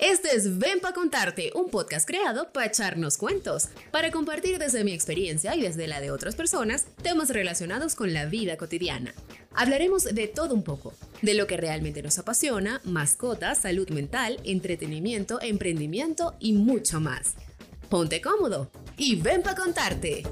Este es Ven pa' contarte, un podcast creado para echarnos cuentos, para compartir desde mi experiencia y desde la de otras personas temas relacionados con la vida cotidiana. Hablaremos de todo un poco, de lo que realmente nos apasiona, mascotas, salud mental, entretenimiento, emprendimiento y mucho más. Ponte cómodo y ven pa' contarte.